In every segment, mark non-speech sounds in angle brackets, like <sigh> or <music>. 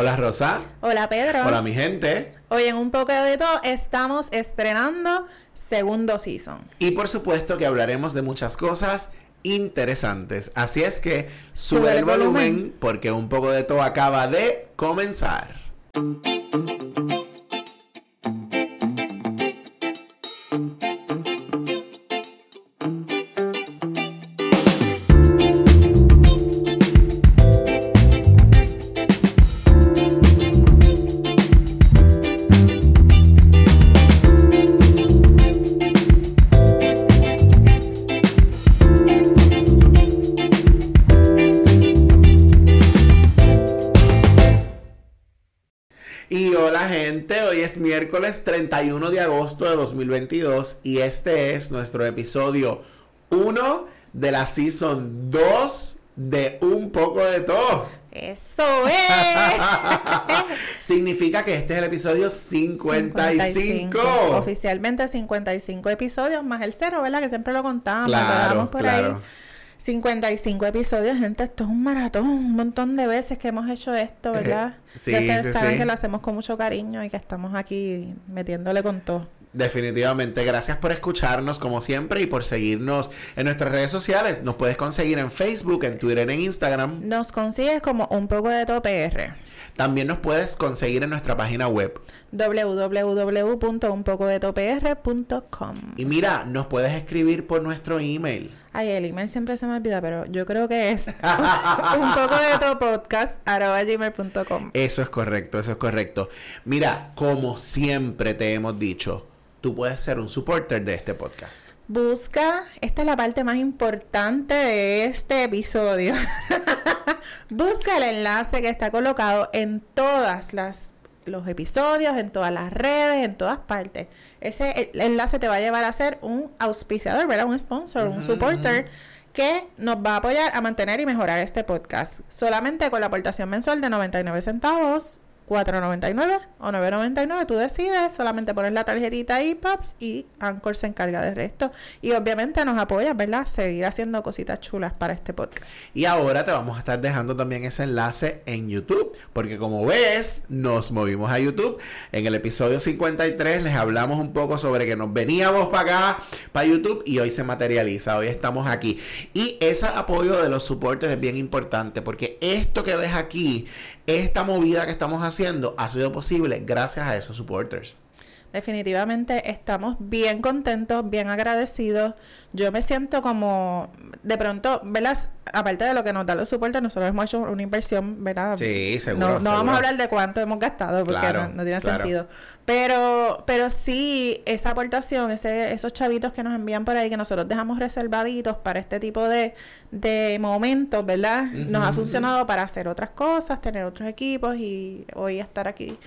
Hola Rosa. Hola Pedro. Hola mi gente. Hoy en un poco de todo estamos estrenando segundo season. Y por supuesto que hablaremos de muchas cosas interesantes. Así es que sube, el, volumen porque un poco de todo acaba de comenzar. Es miércoles 31 de agosto de 2022 y este es nuestro episodio 1 de la season 2 de Un poco de todo. Eso es. <laughs> Significa que este es el episodio 55. Oficialmente 55 episodios más el cero, ¿verdad? Que siempre lo contamos, Claro, por claro. ahí. 55 episodios, gente, esto es un maratón, un montón de veces que hemos hecho esto, ¿verdad? Sí, Ya ustedes sí, saben sí. que lo hacemos con mucho cariño y que estamos aquí metiéndole con todo. Definitivamente, gracias por escucharnos como siempre y por seguirnos en nuestras redes sociales. Nos puedes conseguir en Facebook, en Twitter, en Instagram. Nos consigues como un poco de todo PR. También nos puedes conseguir en nuestra página web. www.unpocodetopr.com Y mira, nos puedes escribir por nuestro email. Ay, el email siempre se me olvida, pero yo creo que es <laughs> un poco de todo podcast arroba gmail.com. Eso es correcto, eso es correcto. Mira, como siempre te hemos dicho, tú puedes ser un supporter de este podcast. Busca, esta es la parte más importante de este episodio. <laughs> Busca el enlace que está colocado en todas las los episodios, en todas las redes, en todas partes. Ese enlace te va a llevar a ser un auspiciador, ¿verdad? Un sponsor, un supporter que nos va a apoyar a mantener y mejorar este podcast. Solamente con la aportación mensual de 99 centavos, 4.99 o 9.99, tú decides, solamente pones la tarjetita ahí, paps, y Anchor se encarga del resto. Y obviamente nos apoya, ¿verdad? Seguir haciendo cositas chulas para este podcast. Y ahora te vamos a estar dejando también ese enlace en YouTube, porque como ves, nos movimos a YouTube. En el episodio 53 les hablamos un poco sobre que nos veníamos para acá, para YouTube, y hoy se materializa, hoy estamos aquí. Y ese apoyo de los supporters es bien importante, porque esto que ves aquí, esta movida que estamos haciendo, ha sido posible gracias a esos supporters. Definitivamente estamos bien contentos, bien agradecidos. Yo me siento como, de pronto, ¿verdad? Aparte de lo que nos da los soportes, nosotros hemos hecho una inversión, ¿verdad? Sí, seguro, No, no vamos a hablar de cuánto hemos gastado porque Claro, no, no tiene claro. sentido. Pero, pero sí, esa aportación, ese, esos chavitos que nos envían por ahí, que nosotros dejamos reservaditos para este tipo de, de momentos, ¿verdad? Nos ha funcionado para hacer otras cosas, tener otros equipos y hoy estar aquí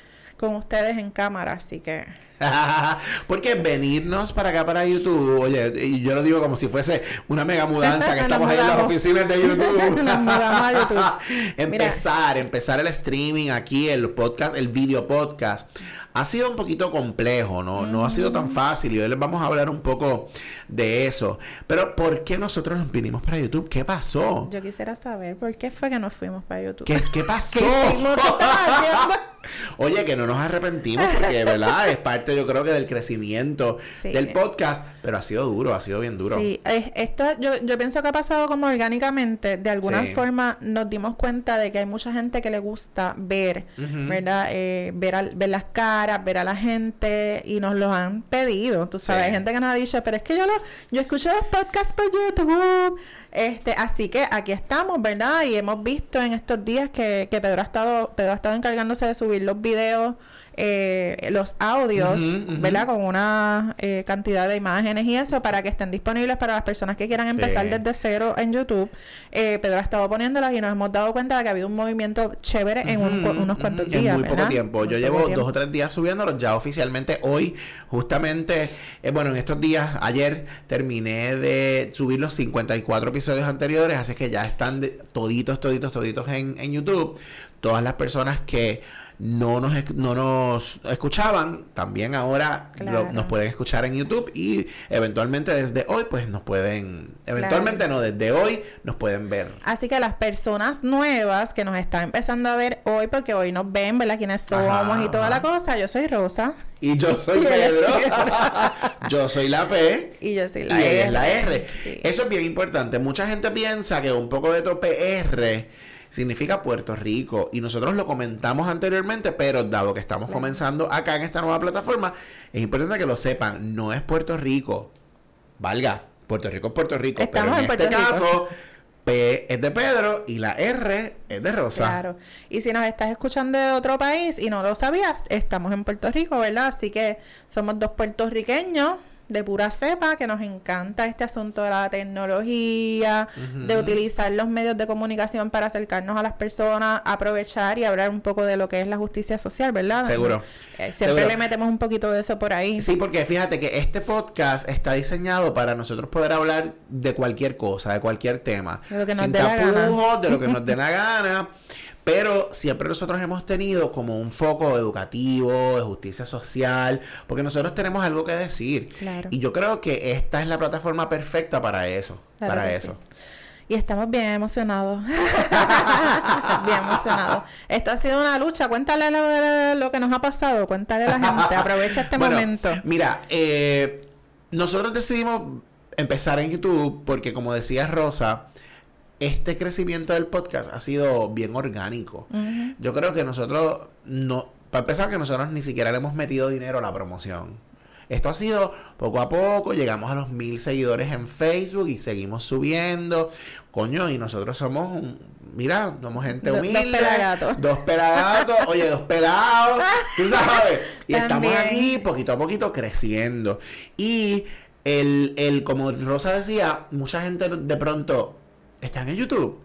con ustedes en cámara, así que... <laughs> Porque venirnos para acá, para YouTube, oye, y yo lo digo como si fuese una mega mudanza que <laughs> estamos ahí en las oficinas de <laughs> YouTube. Nos mudamos a YouTube. empezar, empezar el streaming aquí, el podcast, el video podcast. Ha sido un poquito complejo, ¿no? No ha sido tan fácil y hoy les vamos a hablar un poco de eso. Pero ¿por qué nosotros nos vinimos para YouTube? ¿Qué pasó? Yo quisiera saber por qué fue que nos fuimos para YouTube. ¿Qué, qué pasó? Oye, que no nos arrepentimos porque, ¿verdad? Es parte, yo creo que del crecimiento Sí. del podcast, pero ha sido duro, ha sido bien duro. Sí, es- esto yo, yo pienso que ha pasado como orgánicamente. De alguna Sí. forma nos dimos cuenta de que hay mucha gente que le gusta ver. ¿verdad? Eh, ver, al- ver las caras, ver a la gente y nos lo han pedido. Tú sabes, Sí. hay gente que nos ha dicho, pero es que yo lo, yo escucho los podcasts por YouTube. Este, así que aquí estamos, ¿verdad? Y hemos visto en estos días que, que Pedro ha estado, Pedro ha estado encargándose de subir los videos, eh, los audios. ¿verdad? Con una eh, cantidad de imágenes y eso para que estén disponibles para las personas que quieran Sí. empezar desde cero en YouTube. Eh, Pedro ha estado poniéndolas y nos hemos dado cuenta de que ha habido un movimiento chévere en un- unos cuantos En días. muy poco tiempo. Muy Yo poco llevo tiempo. dos o tres días subiéndolos. Ya oficialmente hoy, justamente, bueno, en estos días, ayer terminé de subir los 54 episodios anteriores. Así que ya están de- toditos, toditos, toditos en, en YouTube. Todas las personas que no nos, no nos escuchaban, también ahora lo- nos pueden escuchar en YouTube y eventualmente desde hoy, pues nos pueden, eventualmente no, desde hoy nos pueden ver. Así que las personas nuevas que nos están empezando a ver hoy, porque hoy nos ven, ¿verdad? Quiénes somos Ajá, y toda ajá. la cosa. Yo soy Rosa Y yo soy <laughs> Y Pedro, <laughs> yo soy la P. y yo soy Y la ella R. es la R. Sí. Eso es bien importante. Mucha gente piensa que un poco de tope R significa Puerto Rico. Y nosotros lo comentamos anteriormente, pero dado que estamos comenzando acá en esta nueva plataforma, es importante que lo sepan. No es Puerto Rico. Valga, Puerto Rico es Puerto Rico. Estamos pero en, en este Rico. caso, P es de Pedro y la R es de Rosa. Claro. Y si nos estás escuchando de otro país y no lo sabías, estamos en Puerto Rico, ¿verdad? Así que somos dos puertorriqueños de pura cepa que nos encanta este asunto de la tecnología, de utilizar los medios de comunicación para acercarnos a las personas, aprovechar y hablar un poco de lo que es la justicia social, ¿verdad? Seguro. Eh, siempre Seguro. le metemos un poquito de eso por ahí. Sí, porque fíjate que este podcast está diseñado para nosotros poder hablar de cualquier cosa, de cualquier tema. De lo que nos sin dé la gana. tapujos, de lo que nos dé <laughs> la gana. Pero siempre nosotros hemos tenido como un foco educativo, de justicia social, porque nosotros tenemos algo que decir. Claro. Y yo creo que esta es la plataforma perfecta para eso. Claro para eso. sí. Y estamos bien emocionados. <laughs> bien emocionados. Esto ha sido una lucha. Cuéntale lo, que nos ha pasado. Cuéntale a la gente. Aprovecha este <laughs> Bueno, momento. Mira, eh, nosotros decidimos empezar en YouTube porque, como decía Rosa, este crecimiento del podcast ha sido bien orgánico. Yo creo que nosotros no, para empezar, que nosotros ni siquiera le hemos metido dinero a la promoción. Esto ha sido poco a poco, llegamos a los mil seguidores en Facebook y seguimos subiendo. Coño, y nosotros somos, un- mira, somos gente Do- dos humilde. pelagatos. Dos pelagatos, <laughs> oye, dos pelados, tú sabes. Y estamos aquí poquito a poquito creciendo. Y el, el, como Rosa decía, mucha gente de pronto están en YouTube.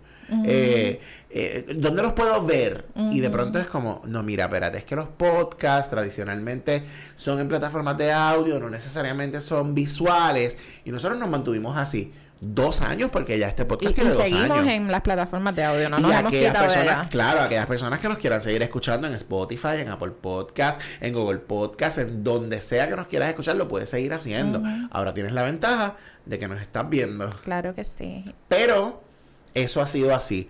Eh, eh, ¿Dónde los puedo ver? Y de pronto es como, no, mira, espérate, es que los podcasts tradicionalmente son en plataformas de audio, no necesariamente son visuales. Y nosotros nos mantuvimos así dos años, porque ya este Y, podcast y tiene dos seguimos años. en las plataformas de audio. No y nos hemos aquellas quitado de personas, allá. claro, aquellas personas que nos quieran seguir escuchando en Spotify, en Apple Podcast, en Google Podcast, en donde sea que nos quieras escuchar, lo puedes seguir haciendo. Ahora tienes la ventaja de que nos estás viendo. Claro que sí. Pero eso ha sido así.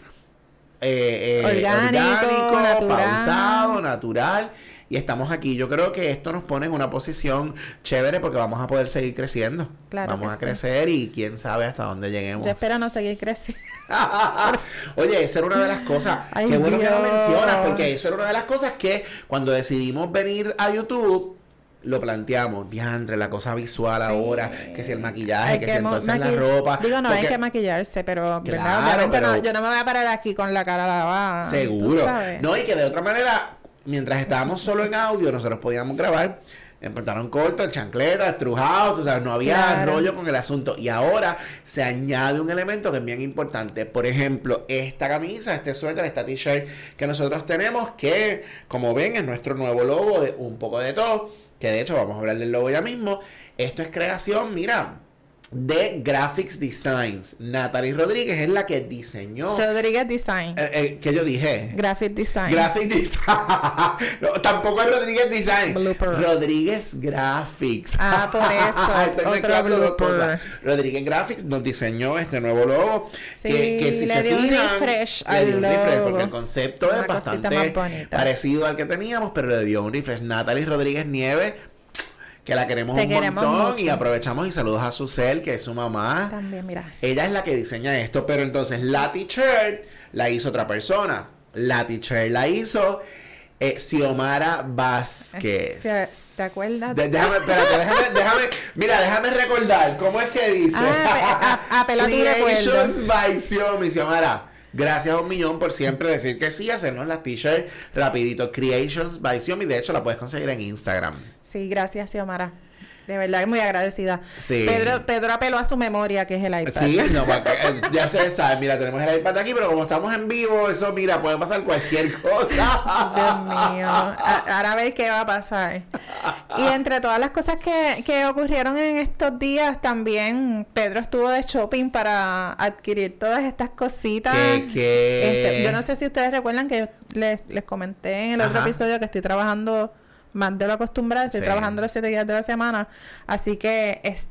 Eh, eh, Orgánico, natural. pausado, natural. Y estamos aquí. Yo creo que esto nos pone en una posición chévere porque vamos a poder seguir creciendo. Claro vamos a sí. crecer y quién sabe hasta dónde lleguemos. Yo espero no seguir creciendo. <laughs> Oye, esa era una de las cosas. Ay, Qué bueno que lo mencionas, porque eso era una de las cosas que cuando decidimos venir a YouTube, lo planteamos. Diantre, la cosa visual ahora, que si el maquillaje, Hay que, si entonces la ropa. Digo, no hay que maquillarse, pero. Claro, Obviamente no- pero- yo no me voy a parar aquí con la cara lavada. Seguro. No, y que de otra manera, mientras estábamos solo en audio, nosotros podíamos grabar en pantalón corto, en chancleta, estrujado, tú sabes, no había Claro. rollo con el asunto. Y ahora se añade un elemento que es bien importante. Por ejemplo, esta camisa, este suéter, esta t-shirt que nosotros tenemos, que como ven es nuestro nuevo logo de un poco de todo, que de hecho vamos a hablar del logo ya mismo. Esto es creación, mira, de Graphics Designs. Natalie Rodríguez es la que diseñó. Rodríguez Design. Eh, eh, ¿Qué yo dije? Graphic Design. Graphic Design. <laughs> No, tampoco es Rodríguez Design. Blooper. Rodríguez Graphics. Ah, por <laughs> eso, Estoy otro blooper. cosas. Rodríguez Graphics nos diseñó este nuevo logo. Sí, que, que si le se dio un refresh le dio un refresh, logo. porque el concepto Una es bastante parecido al que teníamos, pero le dio un refresh. Natalie Rodríguez Nieves, que la queremos Te un queremos montón. mucho. Y aprovechamos y saludos a Susel, que es su mamá. También, mira. Ella es la que diseña esto, pero entonces la t-shirt la hizo otra persona. La t-shirt la hizo eh, Xiomara Vázquez. ¿Te- te acuerdas? De- déjame, espérate, déjame, <laughs> déjame, mira, déjame recordar, ¿cómo es que dice? Ah, a- a- Creations by Xiomi, Xiomara. Gracias a un millón por siempre decir que sí, hacernos las t-shirts rapidito. Creations by Xiomi, de hecho la puedes conseguir en Instagram. Sí, gracias, Xiomara. De verdad, muy agradecida. Sí. Pedro, Pedro apeló a su memoria, que es el iPad. Sí, no, porque, eh, ya ustedes saben, mira, tenemos el iPad aquí, pero como estamos en vivo, eso, mira, puede pasar cualquier cosa. Dios mío. A- Ahora ver qué va a pasar. Y entre todas las cosas que, que ocurrieron en estos días, también Pedro estuvo de shopping para adquirir todas estas cositas. ¿Qué, qué? Este, yo no sé si ustedes recuerdan que yo les, les comenté en el otro episodio que estoy trabajando más de lo acostumbrado, estoy Sí. trabajando los siete días de la semana, así que es-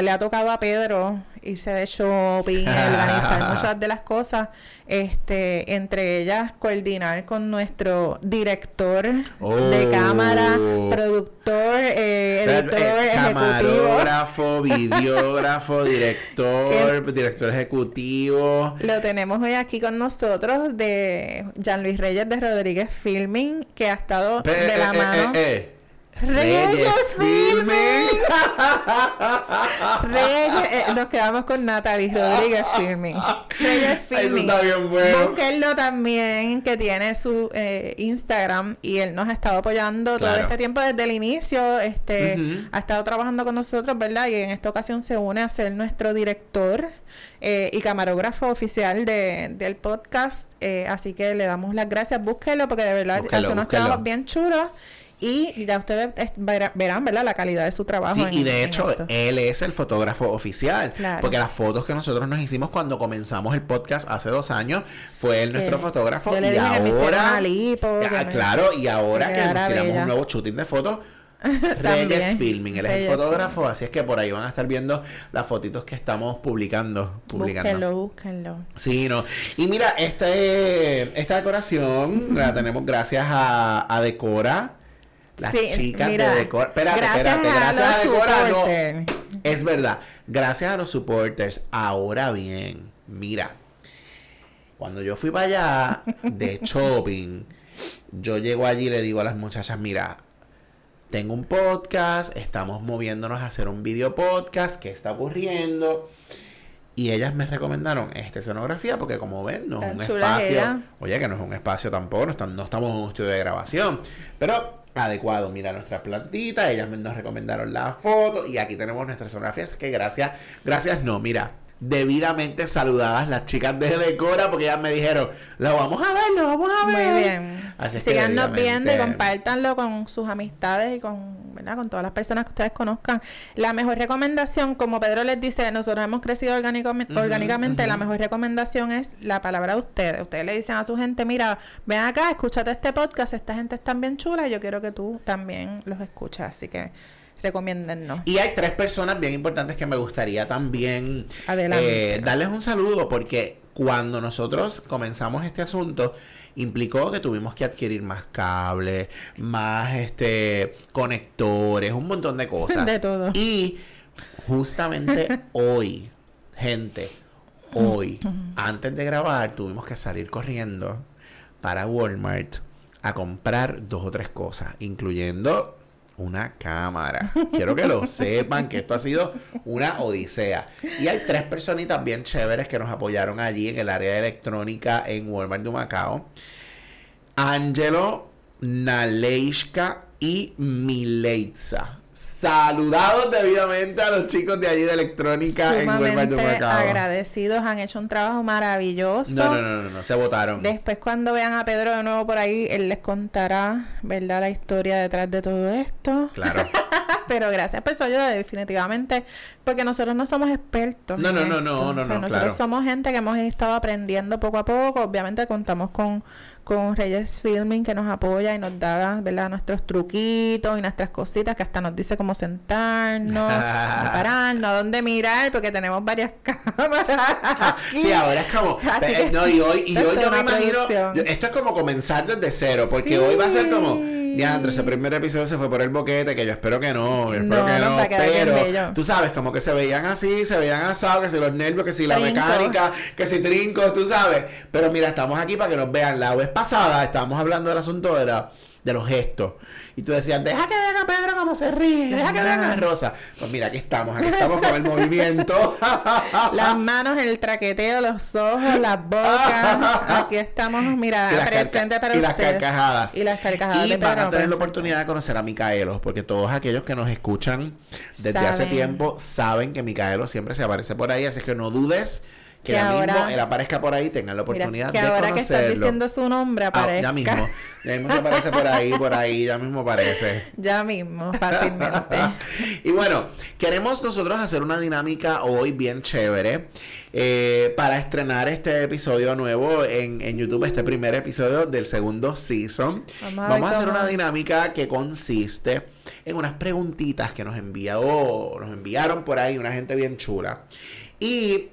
le ha tocado a Pedro irse de shopping, <laughs> organizar muchas de las cosas, este, entre ellas coordinar con nuestro director de Oh. cámara, productor, eh, editor, Eh, ejecutivo. Camarógrafo, <laughs> videógrafo, director, director ejecutivo. Lo tenemos hoy aquí con nosotros de Jean Luis Reyes de Rodríguez Filming, que ha estado Pe- de la eh, eh, mano. Reyes Filming. <laughs> Reyes, eh, nos quedamos con Natalie Rodríguez Filming. Reyes Eso Filming. está bien bueno. Búsquenlo también, que tiene su eh, Instagram y él nos ha estado apoyando todo este tiempo desde el inicio. Este, ha estado trabajando con nosotros, ¿verdad? Y en esta ocasión se une a ser nuestro director eh, y camarógrafo oficial de, del podcast. Eh, así que le damos las gracias. Búsquenlo porque de verdad Búsquenlo, hace unos trabajos bien chulos. Y ya ustedes verá- verán, ¿verdad? La calidad de su trabajo. Sí, en- y de hecho, esto. él es el fotógrafo oficial. Claro. Porque las fotos que nosotros nos hicimos cuando comenzamos el podcast hace dos años, fue él nuestro fotógrafo. yo le y dije que me ahora. lipo, Ah, que me- claro, y ahora que nos tiramos un nuevo shooting de fotos. <laughs> Reyes. Filming, él es el fotógrafo, así es que por ahí van a estar viendo las fotitos que estamos publicando. publicando. Búsquenlo, búsquenlo. Sí, no. Y mira, este, esta decoración la tenemos gracias a, a Decora. Las Sí, chicas mira, de Decora. Espérate, gracias espérate. Gracias a, los Decora. no. Es verdad. Gracias a los supporters. Ahora bien, mira. Cuando yo fui para allá de <laughs> shopping, yo llego allí y le digo a las muchachas, mira, tengo un podcast, estamos moviéndonos a hacer un video podcast, ¿qué está ocurriendo? Y ellas me recomendaron esta escenografía porque como ven, no es Tan un espacio, ella. oye, que no es un espacio tampoco, no estamos en un estudio de grabación, pero adecuado, mira nuestra plantita, ellas nos recomendaron la foto y aquí tenemos nuestra escenografía, así que gracias, gracias no, mira, debidamente saludadas las chicas de Decora porque ellas me dijeron, lo vamos a ver, lo vamos a ver. Muy bien. Así Síganos viendo y compártanlo con sus amistades y con, ¿verdad? con todas las personas que ustedes conozcan. La mejor recomendación, como Pedro les dice, nosotros hemos crecido orgánicamente, Ujú, orgánicamente. La mejor recomendación es la palabra de ustedes. Ustedes le dicen a su gente, mira, ven acá, escúchate este podcast, esta gente está bien chula y yo quiero que tú también los escuches. Así que recomiéndennos. Y hay tres personas bien importantes que me gustaría también eh, darles un saludo porque cuando nosotros comenzamos este asunto implicó que tuvimos que adquirir más cables, más este conectores, un montón de cosas. <laughs> De todo. Y justamente <laughs> hoy, gente, hoy, antes de grabar, tuvimos que salir corriendo para Walmart a comprar dos o tres cosas, incluyendo una cámara. Quiero que lo <laughs> sepan que esto ha sido una odisea. Y hay tres personitas bien chéveres que nos apoyaron allí en el área de electrónica en Walmart de Macao. Angelo, Naleishka y Mileitza. Saludados debidamente a los chicos de allí de electrónica en Walmart de Sumamente agradecidos, han hecho un trabajo maravilloso. No, no, no, no, no, se votaron. Después cuando vean a Pedro de nuevo por ahí, él les contará, ¿verdad? La historia detrás de todo esto. Claro. <laughs> Pero gracias por su ayuda, definitivamente, porque nosotros no somos expertos. No, no, no, no, no, no, Nosotros claro. somos gente que hemos estado aprendiendo poco a poco. Obviamente contamos con, con Reyes Filming que nos apoya y nos da, ¿verdad? Nuestros truquitos y nuestras cositas, que hasta nos dice cómo sentarnos, y <laughs> pararnos, a dónde mirar, porque tenemos varias <laughs> cámaras. aquí. <laughs> Sí, ahora es como. Así que- no, y hoy, y hoy yo me imagino. yo- esto es como comenzar desde cero, porque Sí. hoy va a ser como. Diandre, ese primer episodio se fue por el boquete, que yo espero que no, yo espero No, que no, a pero tú sabes, como que se veían así, se veían asados, que si los nervios, que si la Trinco. mecánica, que si trincos, tú sabes. Pero mira, estamos aquí para que nos vean. La vez pasada estábamos hablando del asunto de, la, de los gestos. Y tú decías, deja que vean a Pedro cómo se ríe, deja que vean a Rosa. Pues mira, aquí estamos, aquí estamos con el movimiento. <laughs> Las manos, el traqueteo, los ojos, las bocas. Aquí estamos, mira, Y las presente para y las ustedes. carcajadas. Y las carcajadas Y de van a tener la oportunidad de conocer a Micaelo, porque todos aquellos que nos escuchan desde hace tiempo saben que Micaelo siempre se aparece por ahí, así que no dudes que, ahora- mismo él aparezca por ahí, tengan la Mira, oportunidad que de ahora que estás conocerlo. diciendo su nombre Ah, aparezca. ya mismo, ya mismo se aparece por ahí, por ahí, ya mismo aparece. <laughs> Ya mismo, fácilmente. <laughs> y bueno, queremos nosotros hacer una dinámica hoy bien chévere eh, para estrenar este episodio nuevo en, en YouTube, este primer episodio del segundo season. Vamos a Vamos a ver hacer una dinámica que consiste en unas preguntitas que nos envió, nos enviaron por ahí una gente bien chula. Y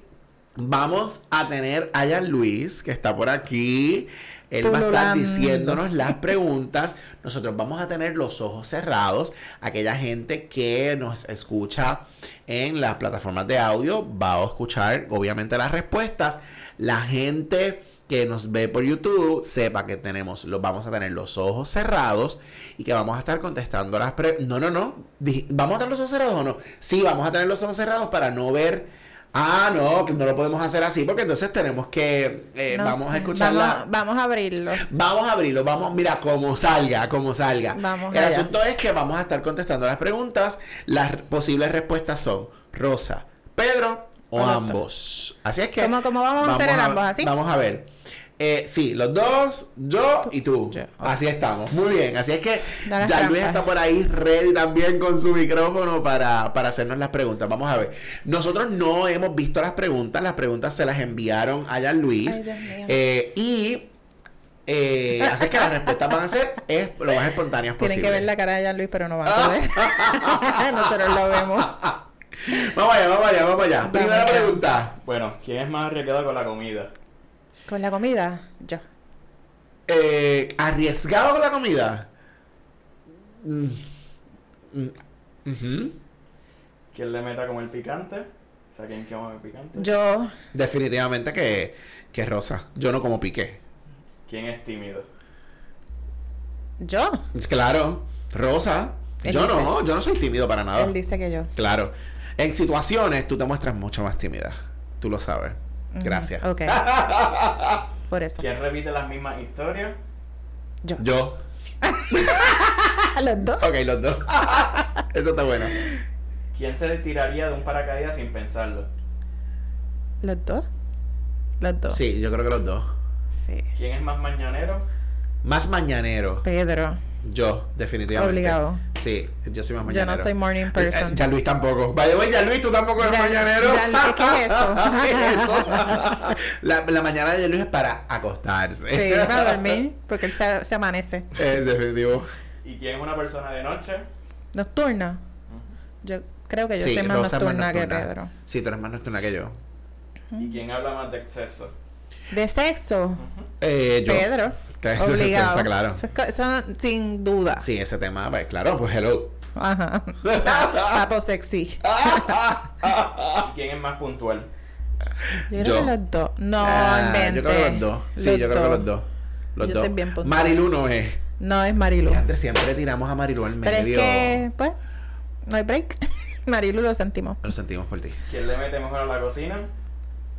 vamos a tener a Jan Luis, que está por aquí. Él va a estar diciéndonos las preguntas. Nosotros vamos a tener los ojos cerrados. Aquella gente que nos escucha en las plataformas de audio va a escuchar obviamente las respuestas. La gente que nos ve por YouTube sepa que tenemos, los vamos a tener los ojos cerrados y que vamos a estar contestando las preguntas. No, no, no. ¿Vamos a tener los ojos cerrados o no? Sí, vamos a tener los ojos cerrados para no ver. Ah, no, que no lo podemos hacer así porque entonces tenemos que. eh, No vamos a sé, escuchar vamos, vamos a abrirlo. Vamos a abrirlo, vamos, mira, como salga, como salga. Vamos El allá. asunto es que vamos a estar contestando las preguntas. Las posibles respuestas son Rosa, Pedro o Correcto. ambos. Así es que. ¿Cómo- cómo vamos a hacer en ambos, así? Vamos a ver. Eh, sí, los dos, yo y tú. Yo. Así estamos. Muy bien. Así es que Da las ya Luis está por ahí ready también con su micrófono para, para hacernos las preguntas. Vamos a ver. Nosotros no hemos visto las preguntas. Las preguntas se las enviaron a Jan Luis. Ay. Eh, y eh, así es que las respuestas van a ser es lo más espontáneas Tienen posible. que ver la cara de Jan Luis, pero no van a poder. <laughs> Nosotros lo vemos. Vamos allá, vamos allá, vamos allá. Primera pregunta. Bueno, ¿quién es más arriesgado con la comida? Con la comida, yo. Eh, ¿Arriesgado con la comida? Mm. Mm. ¿Quién le meta como el picante? O sea, ¿quién come el picante? Yo, Definitivamente que, que Rosa. Yo no como piqué. ¿Quién es tímido? yo. Es Claro, Rosa. Él yo dice. no, yo no soy tímido para nada. Él dice que yo. Claro. En situaciones tú te muestras mucho más tímida. Tú lo sabes. Gracias. Ok. <laughs> Por eso. ¿Quién repite las mismas historias? Yo. Yo. <laughs> Los dos. Ok, los dos. <laughs> Eso está bueno. ¿Quién se tiraría de un paracaídas sin pensarlo? Los dos. Los dos. Sí, yo creo que los dos. Sí. ¿Quién es más mañanero? Más mañanero. Pedro. Yo, definitivamente. Obligado. Sí, yo soy más Yo mañanero. no soy morning person. Eh, Ya Luis tampoco. Vaya, güey, ya Luis, tú tampoco eres Ya- mañanero. ya- ¿qué es eso? ¿Qué <laughs> es eso? la, la mañana de Luis es para acostarse. Sí, para dormir, <laughs> porque él se, se amanece. Es definitivo. ¿Y quién es una persona de noche? Nocturna. Yo creo que yo sí, soy más es más nocturna que nocturna. Pedro. Sí, tú eres más nocturna que yo. ¿Y quién habla más de exceso? De sexo. Eh, yo. Pedro. Que <laughs> eso- eso Obligado. está claro. Eso, sin duda. Sí, ese tema, pues claro, pues hello. Ajá. <laughs> Papo sexy. ¿Y quién es más puntual? Yo creo Yo. que los dos. No, Ah, invente. Yo creo que los dos. Sí, yo creo que los dos. Los Yo dos. soy bien puntual. Marilu no es. No es Marilu. Antes siempre tiramos a Marilu al Pero es medio. que, pues, no hay break. <laughs> Marilu lo sentimos. Lo sentimos por ti. ¿Quién le mete mejor a la cocina?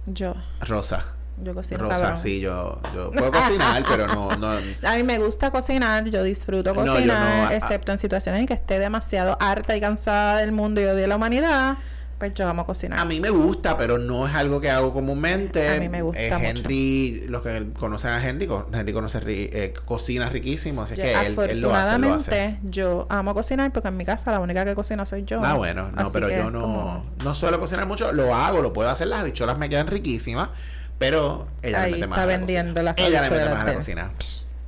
Yo. Rosa. Yo cocino Rosa, cabrón. sí, yo, yo puedo cocinar, pero no, no. <laughs> A mí me gusta cocinar, yo disfruto No, yo cocinar, no, ah, excepto en situaciones en que esté demasiado harta y cansada del mundo y odie la humanidad, pues yo amo cocinar. A mí me gusta, pero no es algo que hago comúnmente. A mí me gusta Eh, mucho. Henry, los que conocen a Henry, Henry conoce eh, cocina riquísimo, así Yo, que él, él lo hace, lo hace. afortunadamente, yo amo cocinar porque en mi casa la única que cocina soy yo. Ah, bueno, no, Así pero yo no, como- no suelo cocinar mucho, lo hago, lo puedo hacer, las habichuelas me quedan riquísimas, pero ella Ahí le mete más está a la vendiendo cocina. las Ella le mete más a la cocina.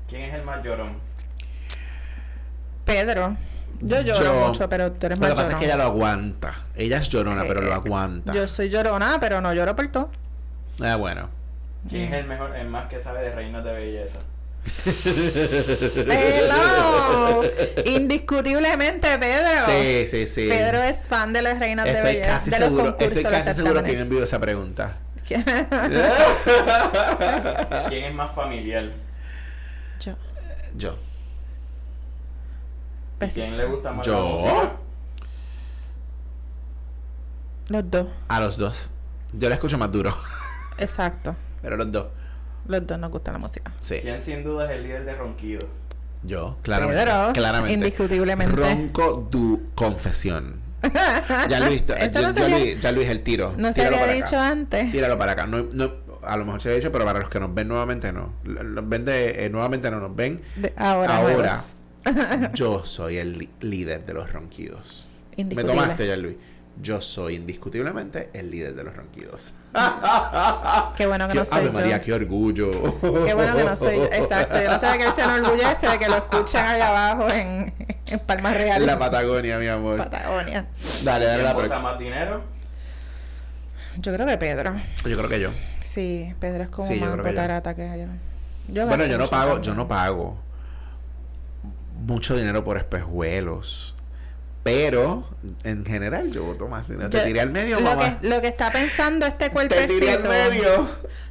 ¿Quién es el más llorón? Pedro. Yo lloro Yo- mucho, pero tú eres Lo más que pasa es que ella llorón. lo aguanta. Ella es llorona, pero lo aguanta. Yo soy llorona, pero no lloro por todo. Ah, bueno. ¿Quién es el mejor, el más que sabe de reinas de belleza? <laughs> Hello. Indiscutiblemente, Pedro. Sí, sí, sí. Pedro es fan de las reinas de Estoy belleza, casi de los seguro, concursos estoy de casi seguro que certámenes. envió esa pregunta. <laughs> ¿Quién es más familiar? Yo. Yo. ¿Y Pues, quién le gusta más Yo. la música? Los dos. A los dos. Yo la escucho más duro. Exacto. Pero los dos. Los dos nos gusta la música. Sí. ¿Quién sin duda es el líder de Ronquido? Yo, claramente. Pedro, claramente. indiscutiblemente. Ronco du confesión. Ya Luis, ya, no se ya había- Luis, ya Luis, el tiro. No se había dicho acá. antes. Tíralo para acá. No, no, a lo mejor se ha dicho, pero para los que nos ven nuevamente no. Nos ven de, eh, nuevamente no nos ven. De- ahora. Ahora, <laughs> yo soy el líder de los ronquidos. Me tomaste ya, Luis. Yo soy indiscutiblemente el líder de los ronquidos. <laughs> Qué bueno que no soy Ave yo. María, qué orgullo. Qué bueno que no soy yo. Exacto. Yo no sé de qué se enorgullece de que lo escuchan allá abajo en, en Palmas En Reales, la Patagonia, mi amor. Patagonia. Dale, dale ¿Quién la próxima. más dinero? Yo creo que Pedro. Yo creo que yo. Sí, Pedro es como Sí, más creo que yo. que yo. Bueno, yo no pago, yo no pago mucho dinero por espejuelos. Pero en general yo voto más dinero. Te Yo- tiré al medio, lo mamá. que, lo que está pensando este Te cuerpecito. tiré al medio.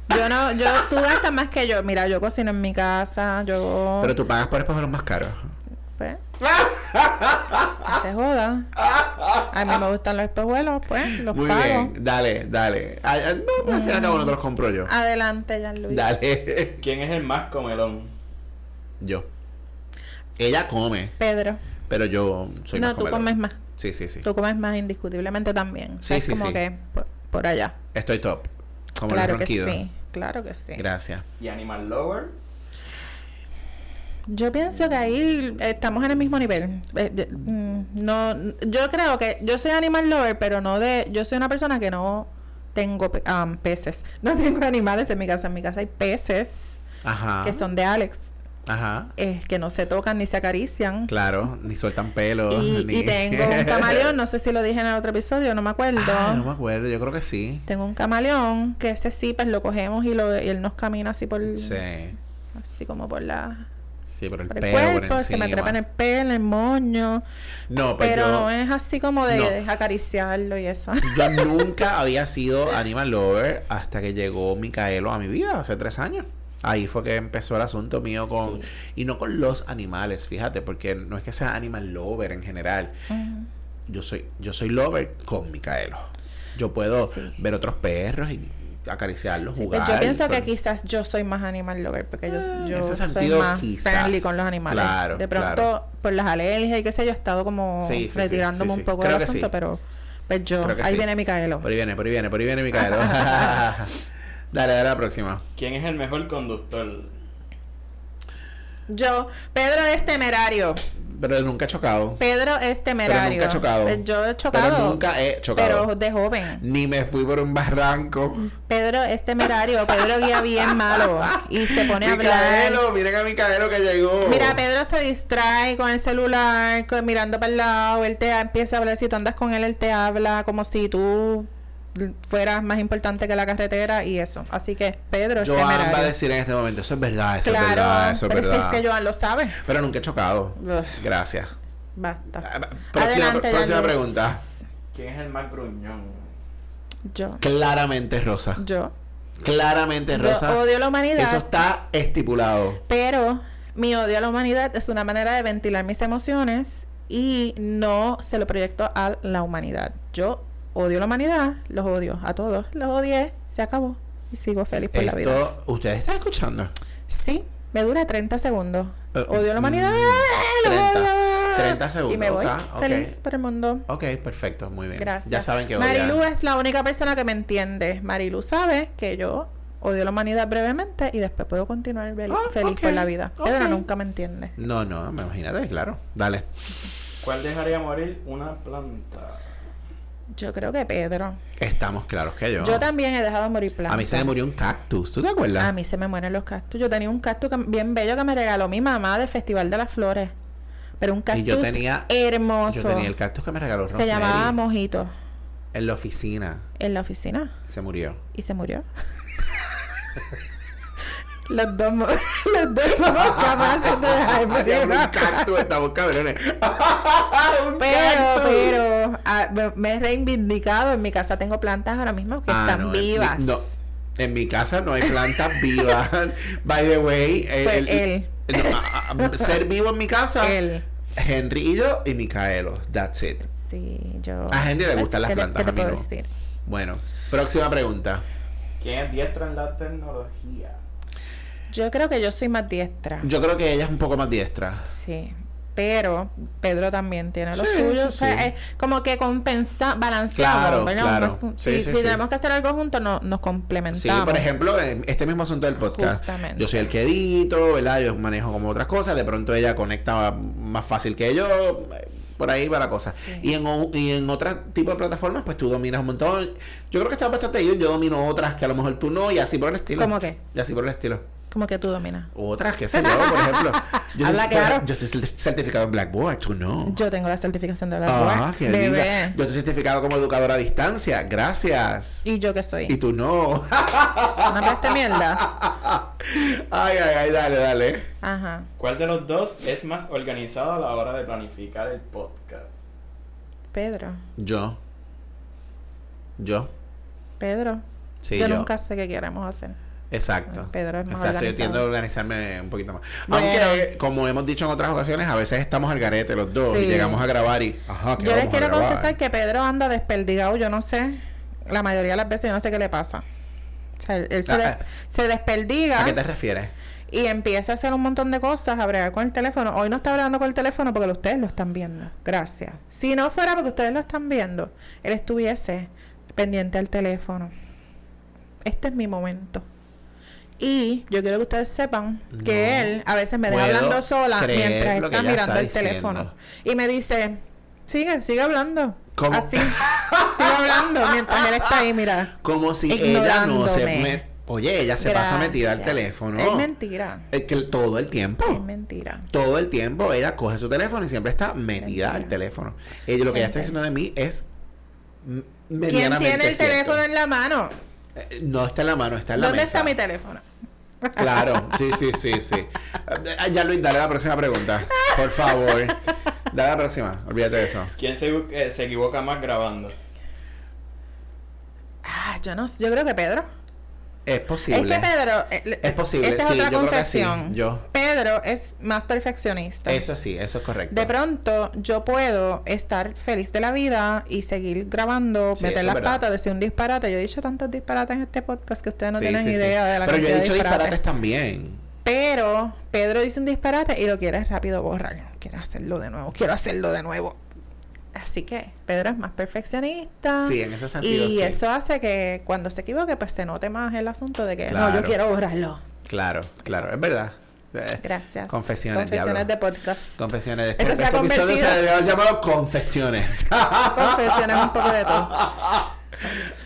Yo no, yo, tú gastas más que yo. Mira, yo cocino en mi casa, yo. Pero tú pagas por espejuelos más caros. Pues. <laughs> se joda. A mí me gustan los espejuelos, pues, los Muy pago. bien, dale, dale. Ah, ah, No, pues, al fin y al cabo no te los compro yo. Adelante, Jan Luis. Dale. ¿Quién es el más comelón? Yo. Ella come, Pedro. Pero yo soy no, más tú comelón. comes más. Sí, sí, sí. Tú comes más indiscutiblemente también. Sí, es sí, como sí. que por, por allá. Estoy top. Como claro los que sí. Claro que sí. Gracias. ¿Y Animal Lover? Yo pienso que ahí estamos en el mismo nivel. Eh, yo- mm, no, yo creo que yo soy animal lover, pero no de. Yo soy una persona que no tengo um, peces. <laughs> No tengo animales en mi casa. En mi casa hay peces Ajá. que son de Alex, Ajá. eh, que no se tocan ni se acarician. Claro, ni sueltan pelo. Y, <laughs> ni... y tengo un camaleón, no sé si lo dije en el otro episodio, no me acuerdo. Ah, no me acuerdo, yo creo que sí. Tengo un camaleón que ese sí, pues lo cogemos y, lo, y él nos camina así por. Sí. Así como por la. Sí, pero el Por el pelo por cuerpo, se me trepa en el pelo, en el moño. No, pues Pero yo, no es así como de, No. de acariciarlo y eso. <laughs> yo nunca había sido animal lover hasta que llegó Micaelo a mi vida hace tres años. Ahí fue que empezó el asunto mío con... Sí. Y no con los animales, fíjate, porque no es que sea animal lover en general. Ujú. Yo soy, yo soy lover con Micaelo. Yo puedo Sí. ver otros perros y acariciarlos, Sí, jugar. pues yo pienso que pero- quizás yo soy más animal lover porque yo, Ah, yo en ese soy sentido, más quizás. friendly con los animales. Claro, de pronto, claro. por las alergias y qué sé yo, he estado como Sí, retirándome un poco Creo del asunto, pero pues yo, ahí viene Micaelo. Por ahí viene, por ahí viene, por ahí viene Micaelo. <laughs> dale, dale a la próxima. ¿Quién es el mejor conductor? Yo, Pedro es temerario. Pero nunca he chocado. Pedro es temerario. nunca he chocado. Pues Yo he chocado. Pero nunca he chocado. Pero de joven. Ni me fui por un barranco. Pedro es temerario. Pedro guía bien malo. Y se pone a hablar. Micaelo, miren a Micaelo que llegó. Mira, Pedro se distrae con el celular, con- mirando para el lado. Él te empieza a hablar. Si tú andas con él, él te habla como si tú fueras más importante que la carretera y eso. Así que Pedro es Joan temerario. va a decir en este momento, eso es verdad, eso claro, es verdad, eso es pero si verdad. es que Joan lo sabe. Pero nunca he chocado. Gracias. Basta. Ah, Próxima, Adelante, próxima pregunta. ¿Quién es el más gruñón? Yo. Claramente Rosa. Yo. Claramente Yo Rosa. odio la humanidad. Eso está estipulado. Pero mi odio a la humanidad es una manera de ventilar mis emociones y no se lo proyecto a la humanidad. Yo odio la humanidad, los odio a todos, los odié, se acabó y sigo feliz por la vida. Esto, ¿ustedes están escuchando? Sí, me dura 30 segundos. Eh, odio a la humanidad, mm, los 30, odio. 30 segundos, Y me voy feliz por el mundo. Ok, perfecto, muy bien. Gracias. Ya saben que odian. Marilu es la única persona que me entiende. Marilu sabe que yo odio la humanidad brevemente y después puedo continuar Ah, feliz por la vida. Pedro nunca me entiende. No, no, me imagínate, claro. Dale. ¿Cuál dejaría morir una planta? Yo creo que Pedro. Estamos claros que yo. Yo también he dejado morir plantas. A mí se me murió un cactus, ¿tú te acuerdas? A mí se me mueren los cactus. Yo tenía un cactus bien bello que me regaló mi mamá del Festival de las Flores. Pero un Y cactus yo tenía- hermoso. Yo tenía el cactus que me regaló se Rosemary llamaba Mojito en la oficina. en la oficina Se murió. y se murió. <laughs> los dos, los <laughs> dos somos capaces de <laughs> dejar una un cactus, estamos cabrones. un Pero, cactus. pero, ah, me- he reivindicado. En mi casa tengo plantas ahora mismo que Ah, están no, en vivas. no, en mi casa no hay plantas <laughs> vivas. By the way, el- Fue el- él. no, a- a- ser vivo en mi casa, Él. Henry y yo y Micaelo. That's it. Sí, yo. A Henry le gustan las ¿qué le- plantas, qué a mí te puedo no. decir? Bueno, próxima pregunta. ¿Quién es diestro en la tecnología? Yo creo que yo soy más diestra. Yo creo que ella es un poco más diestra. Sí. pero Pedro también tiene lo Sí, suyo. sí, o sea, sí. es como que compensa, balanceado, Claro, claro. Si tenemos que hacer algo juntos, no, nos complementamos. Sí, por ejemplo, este mismo asunto del podcast. Justamente. Yo soy el que edito, ¿verdad? Yo manejo como otras cosas. De pronto ella conecta más fácil que yo. Por ahí va la cosa. Sí. Y en, y en otro tipo de plataformas, pues tú dominas un montón. Yo creo que está bastante bien. Yo domino otras que a lo mejor tú no, y así por el estilo. ¿Cómo qué? Y así por el estilo. Como que tú dominas. Otras, qué sé yo, por ejemplo. <laughs> Yo, Habla estoy- claro. yo estoy certificado en Blackboard, tú no. Yo tengo la certificación de la Ah, qué Bebé. linda. Yo estoy certificado como educadora a distancia. Gracias. ¿Y yo qué soy? Y tú no. ¿Una peste mierda? <laughs> ay, ay, ay, dale, dale. Ajá. ¿Cuál de los dos es más organizado a la hora de planificar el podcast? Pedro. Yo. Yo. Pedro. Sí, yo, yo. nunca sé qué queremos hacer. Exacto. Pedro es más Exacto, yo tiendo a organizarme un poquito más. Bueno. Aunque, como hemos dicho en otras ocasiones, a veces estamos al garete los dos y llegamos a grabar y. Ajá, ¿qué Yo les quiero confesar que Pedro anda desperdigado, yo no sé. La mayoría de las veces yo no sé qué le pasa. O sea, él, se, Ah, des- ah. se desperdiga ¿A qué te refieres? y empieza a hacer un montón de cosas, a bregar con el teléfono. Hoy no está hablando con el teléfono porque ustedes lo están viendo. Gracias. Si no fuera porque ustedes lo están viendo, él estuviese pendiente al teléfono. Este es mi momento. Y yo quiero que ustedes sepan que No él a veces me deja hablando sola mientras está mirando está el teléfono. Y me dice, sigue, sigue hablando. ¿Cómo? Así, sigue hablando mientras él está ahí, mira. Como si ella no se. Me- Oye, ella se pasa metida al teléfono. Es mentira. Es que todo el tiempo. Es mentira. todo el tiempo ella coge su teléfono y siempre está metida al teléfono. Ella lo que ella está diciendo de mí es ¿Quién tiene el cierto. teléfono en la mano? No está en la mano, está en la ¿Dónde mesa. está mi teléfono? Claro, sí, sí, sí, sí. <laughs> Ya Luis, dale la próxima pregunta. Por favor. Dale la próxima. Olvídate de eso. ¿Quién se, eh, se equivoca más grabando? Ah, yo no sé. Yo creo que Pedro. Es posible. Es que Pedro. eh, Es posible, Esta sí, es otra yo creo que sí, confesión. yo. Pedro es más perfeccionista. Eso sí, eso es correcto. De pronto, yo puedo estar feliz de la vida y seguir grabando, Sí, meter las verdad. patas, decir un disparate. Yo he dicho tantos disparates en este podcast que ustedes no tienen idea de la Pero yo he dicho disparates. disparates también. Pero Pedro dice un disparate y lo quiere rápido borrar. Quiero hacerlo de nuevo, quiero hacerlo de nuevo. Así que Pedro es más perfeccionista. Sí, en ese sentido, Y sí. eso hace que cuando se equivoque, pues se note más el asunto de que no, yo quiero borrarlo. Claro, claro, es verdad. Eh, Gracias. Confesiones, Confesiones de podcast. Confesiones. Este, Esto se ha este episodio se debe haber llamado Confesiones. <laughs> Confesiones un poco de todo.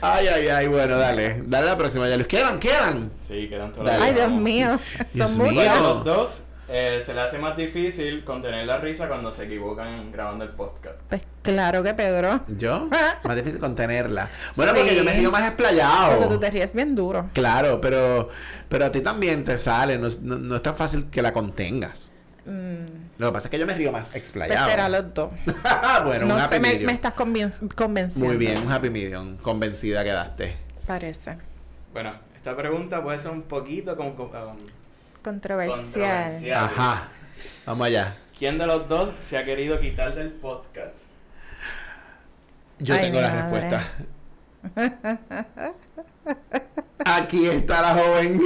ay, ay, ay, bueno, dale. Dale la próxima, ya los quedan, quedan. Sí, quedan todas. Ay, Dios mío. Dios Son mío. ¿Cuál de muchas. los dos eh, se le hace más difícil contener la risa cuando se equivocan grabando el podcast? Pues claro que Pedro. ¿Yo? <laughs> Más difícil contenerla. Bueno, porque yo me río más explayado. Porque tú te ríes bien duro. Claro, pero, pero a ti también te sale. No, es- no- no es tan fácil que la contengas. Mm, Lo que pasa es que yo me río más pues explayado. será los dos. <laughs> bueno, un no happy sé, me, medium. me estás conven- convenciendo. Muy bien, un happy medium. Convencida quedaste. Parece. Bueno, esta pregunta puede ser un poquito con, con- um, Controversial. controversial. Ajá. Vamos allá. ¿Quién de los dos se ha querido quitar del podcast? Yo Ay, tengo la madre. respuesta. Aquí está la joven.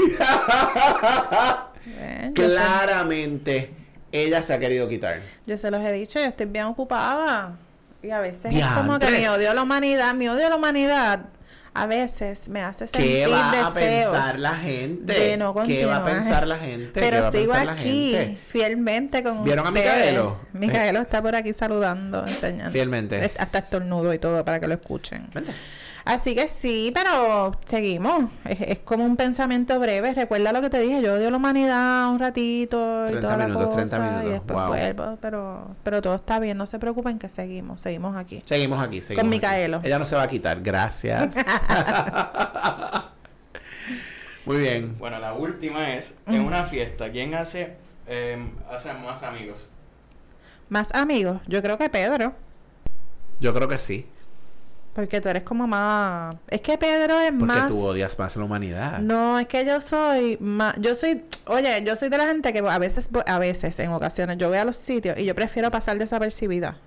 Se, Claramente, ella se ha querido quitar. yo se los he dicho, yo estoy bien ocupada. Y a veces es como que mi odio a la humanidad, mi odio a la humanidad, a veces me hace sentir ¿Qué va a pensar la gente? de no ¿Qué va a pensar la gente? ¿Qué Pero sigo aquí, fielmente con ¿Vieron a. Micaelo? Micaelo está por aquí saludando, enseñando. Fielmente. Hasta estornudo y todo para que lo escuchen. Vente. Así que sí, pero seguimos. Es, es como un pensamiento breve. Recuerda lo que te dije. Yo odio la humanidad un ratito y 30 toda la minutos, 30 cosa, Y minutos. después Wow. vuelvo. Pero, pero todo está bien. No se preocupen que seguimos. Seguimos aquí. Seguimos aquí, seguimos. Con aquí. Micaelo. Ella no se va a quitar, gracias. <laughs> Muy bien. Bueno, la última es, en una fiesta, ¿quién hace, eh, hace más amigos? Más amigos. Yo creo que Pedro. Yo creo que sí. Porque tú eres como más... Es que Pedro es Porque más... tú odias más a la humanidad. No, es que yo soy más, yo soy, oye, yo soy de la gente que a veces, a veces, en ocasiones, yo voy a los sitios y yo prefiero pasar desapercibida.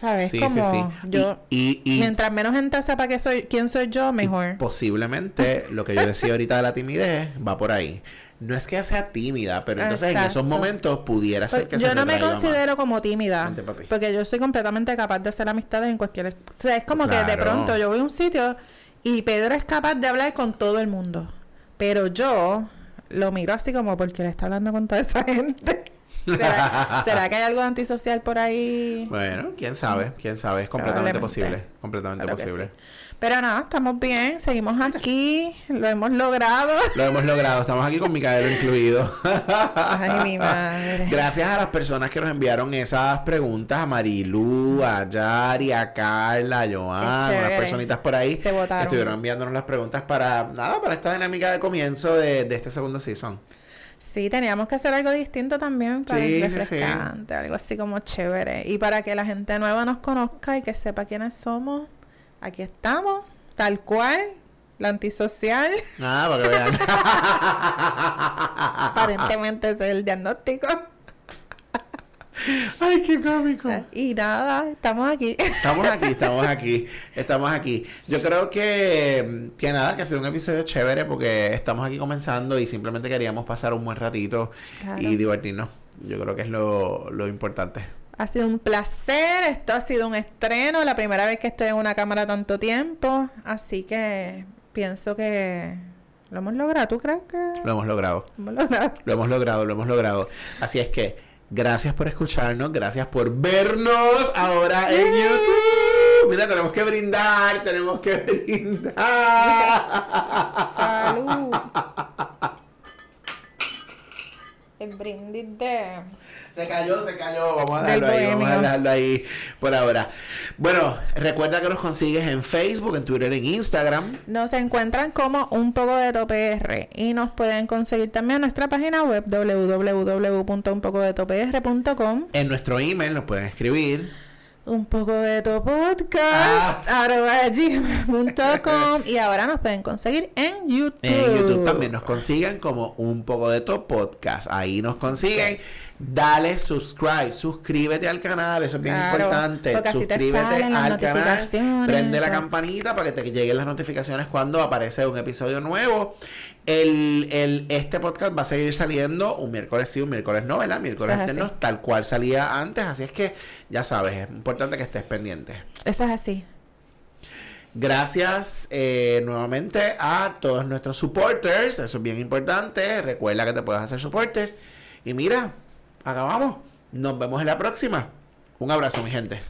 ¿Sabes? Sí, como sí, sí. yo, y, y, y mientras menos gente sepa que soy, quién soy yo, mejor. posiblemente lo que yo decía ahorita de la timidez va por ahí. No es que sea tímida, pero entonces en esos momentos pudiera ser Pues que se yo no me más. considero como tímida, Vente, porque yo soy completamente capaz de hacer amistades en cualquier... O sea, es como que de pronto yo voy a un sitio y Pedro es capaz de hablar con todo el mundo, pero yo lo miro así como porque le está hablando con toda esa gente. <laughs> ¿Será, <laughs> será que hay algo antisocial por ahí? Bueno, quién sabe, quién sabe, es completamente posible, completamente Claro posible. sí. Pero nada, estamos bien, seguimos aquí, lo hemos logrado. Lo hemos logrado, estamos aquí con Micaelo incluido. Ay, mi madre. Gracias a las personas que nos enviaron esas preguntas, a Marilu, a Yari, a Carla, a Joan, unas personitas por ahí Se votaron. que estuvieron enviándonos las preguntas para nada, para esta dinámica de comienzo de, de este segundo season. Sí, teníamos que hacer algo distinto también para Sí, sí, refrescante, algo así como chévere. Y para que la gente nueva nos conozca y que sepa quiénes somos, aquí estamos, tal cual, la antisocial. Ah, para que vean. <laughs> Aparentemente ese es el diagnóstico. <laughs> Ay, qué cómico. Y nada, estamos aquí. Estamos aquí, <laughs> estamos aquí, estamos aquí. Yo creo que, que nada, que ha sido un episodio chévere porque estamos aquí comenzando y simplemente queríamos pasar un buen ratito Claro. y divertirnos. Yo creo que es lo, lo importante. Ha sido un placer, esto ha sido un estreno, la primera vez que estoy en una cámara tanto tiempo, así que pienso que lo hemos logrado. ¿Tú crees que Lo hemos logrado. lo hemos logrado? Lo hemos logrado, lo hemos logrado. Así es que, gracias por escucharnos, gracias por vernos ahora en YouTube. Mira, tenemos que brindar, tenemos que brindar. Salud. El brindis de... Se cayó, se cayó. Vamos a dejarlo ahí, vamos a dejarlo ahí por ahora. Bueno, recuerda que nos consigues en Facebook, en Twitter, en Instagram. Nos encuentran como un poco de topr y nos pueden conseguir también en nuestra página web www.unpocodetopr.com En nuestro email nos pueden escribir. Un poco de tu podcast arroba gmail.com y ahora nos pueden conseguir en YouTube. En YouTube también nos consiguen como un poco de top podcast. Ahí nos consiguen. Yes. Dale subscribe, suscríbete al canal, eso es bien Claro, importante. Suscríbete al canal, prende la campanita para que te lleguen las notificaciones cuando aparece un episodio nuevo. El, el, este podcast va a seguir saliendo un miércoles sí, un miércoles no, ¿verdad? Miércoles es así. alternos, tal cual salía antes, así es que ya sabes, es importante que estés pendiente. Eso es así. Gracias eh, nuevamente a todos nuestros supporters. Eso es bien importante. Recuerda que te puedes hacer supporters. Y mira, acabamos. Nos vemos en la próxima. Un abrazo, mi gente.